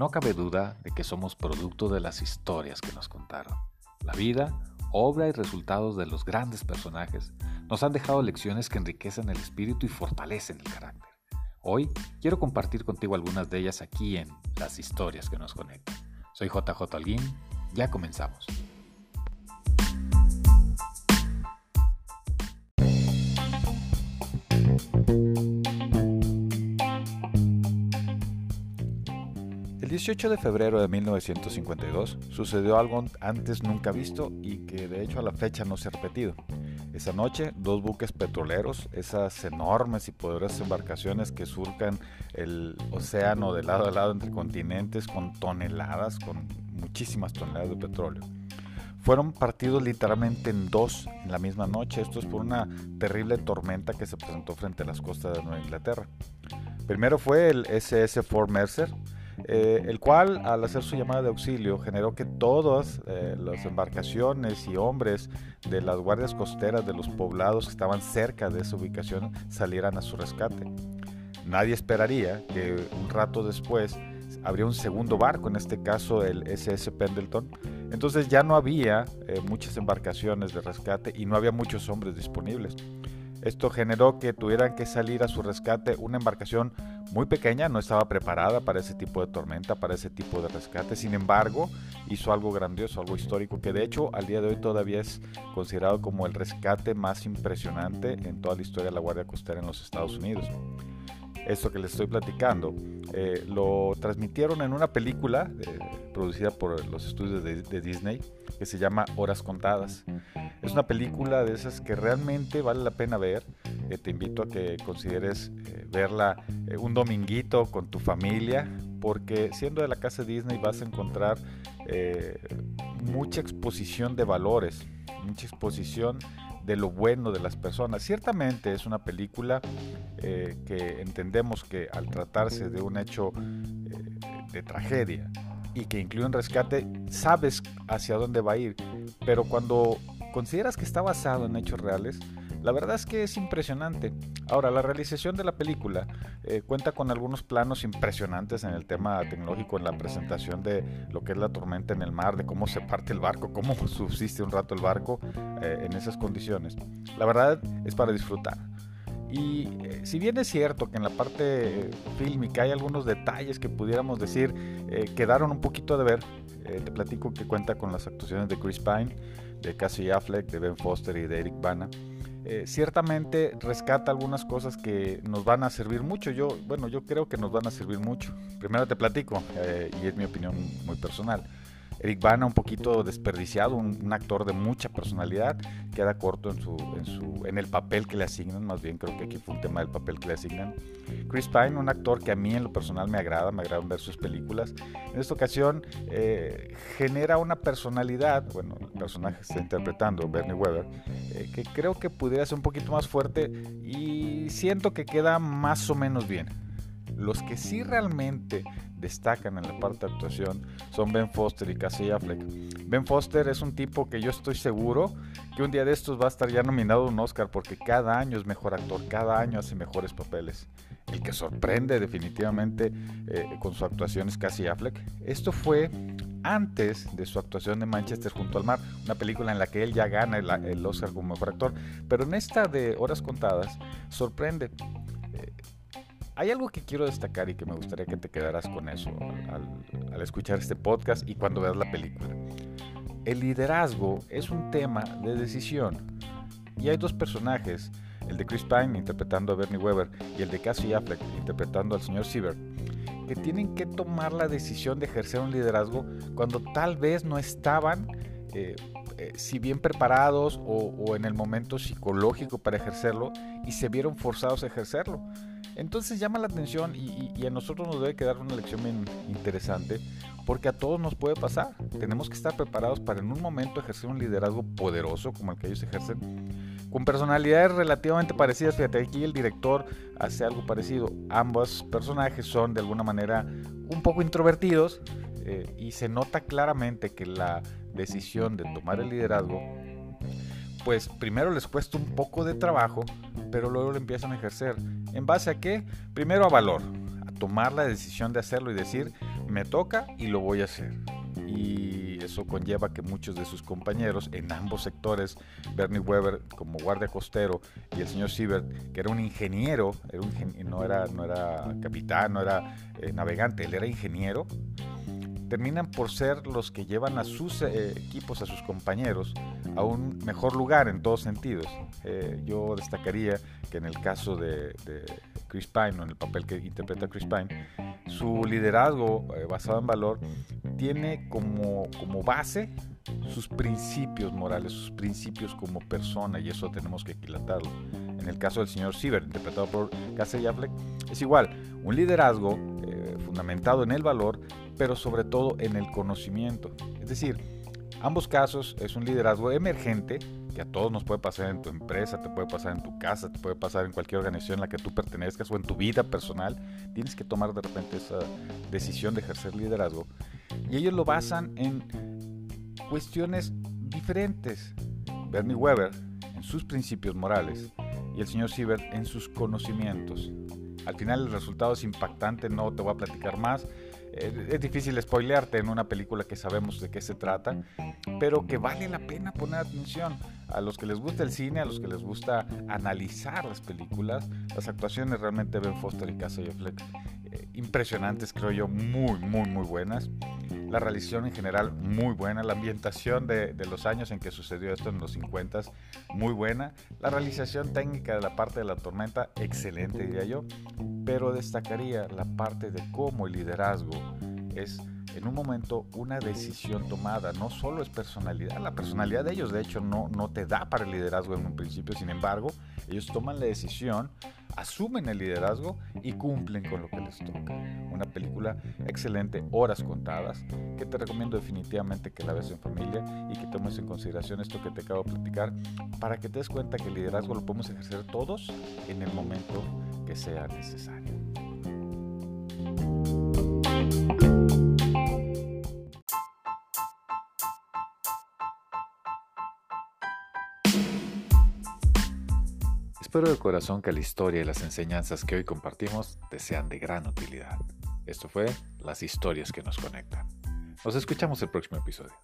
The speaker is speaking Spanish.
No cabe duda de que somos producto de las historias que nos contaron. La vida, obra y resultados de los grandes personajes nos han dejado lecciones que enriquecen el espíritu y fortalecen el carácter. Hoy quiero compartir contigo algunas de ellas aquí en Las historias que nos conectan. Soy JJ Alguín, ya comenzamos. 18 de febrero de 1952 sucedió algo antes nunca visto y que de hecho a la fecha no se ha repetido. Esa noche, dos buques petroleros, esas enormes y poderosas embarcaciones que surcan el océano de lado a lado entre continentes con toneladas, con muchísimas toneladas de petróleo, fueron partidos literalmente en dos en la misma noche. Esto es por una terrible tormenta que se presentó frente a las costas de Nueva Inglaterra. Primero fue el SS Fort Mercer, eh, el cual al hacer su llamada de auxilio generó que todas eh, las embarcaciones y hombres de las guardias costeras de los poblados que estaban cerca de esa ubicación salieran a su rescate. Nadie esperaría que un rato después habría un segundo barco, en este caso el SS Pendleton. Entonces ya no había eh, muchas embarcaciones de rescate y no había muchos hombres disponibles. Esto generó que tuvieran que salir a su rescate una embarcación muy pequeña, no estaba preparada para ese tipo de tormenta, para ese tipo de rescate. Sin embargo, hizo algo grandioso, algo histórico, que de hecho al día de hoy todavía es considerado como el rescate más impresionante en toda la historia de la Guardia Costera en los Estados Unidos. Esto que les estoy platicando eh, lo transmitieron en una película eh, producida por los estudios de, Disney que se llama Horas Contadas. Es una película de esas que realmente vale la pena ver. Eh, te invito a que consideres verla un dominguito con tu familia, porque siendo de la casa Disney vas a encontrar mucha exposición de valores, mucha exposición de lo bueno de las personas. Ciertamente es una película eh, que entendemos que al tratarse de un hecho eh, de tragedia y que incluye un rescate, sabes hacia dónde va a ir. Pero cuando consideras que está basado en hechos reales, la verdad es que es impresionante. Ahora, la realización de la película eh, cuenta con algunos planos impresionantes en el tema tecnológico, en la presentación de lo que es la tormenta en el mar, de cómo se parte el barco, cómo subsiste un rato el barco en esas condiciones. La verdad es para disfrutar. Y eh, si bien es cierto que en la parte fílmica hay algunos detalles que pudiéramos decir quedaron un poquito de ver, te platico que cuenta con las actuaciones de Chris Pine, de Cassie Affleck, de Ben Foster y de Eric Bana. Eh, ciertamente rescata algunas cosas que nos van a servir mucho. Yo, bueno, yo creo que nos van a servir mucho. Primero te platico, eh, y es mi opinión muy personal. Eric Bana un poquito desperdiciado, un, actor de mucha personalidad, queda corto en, su, en, el papel que le asignan, más bien creo que aquí fue un tema del papel que le asignan. Chris Pine, un actor que a mí en lo personal me agrada, me agrada ver sus películas. En esta ocasión eh, genera una personalidad, bueno, el personaje que está interpretando, Bernie Weber, eh, que creo que pudiera ser un poquito más fuerte y siento que queda más o menos bien. Los que sí realmente destacan en la parte de actuación son Ben Foster y Casey Affleck. Ben Foster es un tipo que yo estoy seguro que un día de estos va a estar ya nominado a un Oscar porque cada año es mejor actor, cada año hace mejores papeles. El que sorprende definitivamente eh, con su actuación es Casey Affleck. Esto fue antes de su actuación de Manchester junto al mar, una película en la que él ya gana el, el Oscar como mejor actor, pero en esta de Horas Contadas sorprende hay algo que quiero destacar y que me gustaría que te quedaras con eso al, escuchar este podcast y cuando veas la película. El liderazgo es un tema de decisión y hay dos personajes, el de Chris Pine interpretando a Bernie Weber y el de Cassie Affleck interpretando al señor Siever, que tienen que tomar la decisión de ejercer un liderazgo cuando tal vez no estaban eh, eh, si bien preparados o, en el momento psicológico para ejercerlo y se vieron forzados a ejercerlo. Entonces llama la atención y, a nosotros nos debe quedar una lección bien interesante porque a todos nos puede pasar. Tenemos que estar preparados para en un momento ejercer un liderazgo poderoso como el que ellos ejercen, con personalidades relativamente parecidas. Fíjate, aquí el director hace algo parecido. Ambos personajes son de alguna manera un poco introvertidos eh, y se nota claramente que la decisión de tomar el liderazgo pues primero les cuesta un poco de trabajo, pero luego lo empiezan a ejercer. ¿En base a qué? Primero a valor, a tomar la decisión de hacerlo y decir, me toca y lo voy a hacer. Y eso conlleva que muchos de sus compañeros en ambos sectores, Bernie Weber como guardia costero y el señor Siebert, que era un ingeniero, no, era, no era capitán, no era eh, navegante, él era ingeniero, terminan por ser los que llevan a sus eh, equipos, a sus compañeros, a un mejor lugar en todos sentidos. Eh, yo destacaría que en el caso de, Chris Pine, o en el papel que interpreta Chris Pine, su liderazgo eh, basado en valor tiene como, como base sus principios morales, sus principios como persona, y eso tenemos que equilatarlo. En el caso del señor Siever, interpretado por Casey Affleck, es igual, un liderazgo fundamentado en el valor, pero sobre todo en el conocimiento. Es decir, ambos casos es un liderazgo emergente que a todos nos puede pasar en tu empresa, te puede pasar en tu casa, te puede pasar en cualquier organización en la que tú pertenezcas o en tu vida personal. Tienes que tomar de repente esa decisión de ejercer liderazgo. Y ellos lo basan en cuestiones diferentes. Bernie Weber en sus principios morales y el señor Siebert en sus conocimientos. Al final el resultado es impactante, no te voy a platicar más. Es difícil spoilearte en una película que sabemos de qué se trata, pero que vale la pena poner atención. A los que les gusta el cine, a los que les gusta analizar las películas, las actuaciones realmente Ben Foster y Casey Affleck eh, impresionantes, creo yo, muy, muy, muy buenas. La realización en general muy buena, la ambientación de, los años en que sucedió esto en los 50 muy buena, la realización técnica de la parte de la tormenta excelente diría yo, pero destacaría la parte de cómo el liderazgo es en un momento una decisión tomada, no solo es personalidad, la personalidad de ellos de hecho no, no te da para el liderazgo en un principio, sin embargo, ellos toman la decisión asumen el liderazgo y cumplen con lo que les toca. Una película excelente, horas contadas, que te recomiendo definitivamente que la veas en familia y que tomes en consideración esto que te acabo de platicar para que te des cuenta que el liderazgo lo podemos ejercer todos en el momento sea necesario. Espero de corazón que la historia y las enseñanzas que hoy compartimos te sean de gran utilidad. Esto fue Las historias que nos conectan. Nos escuchamos el próximo episodio.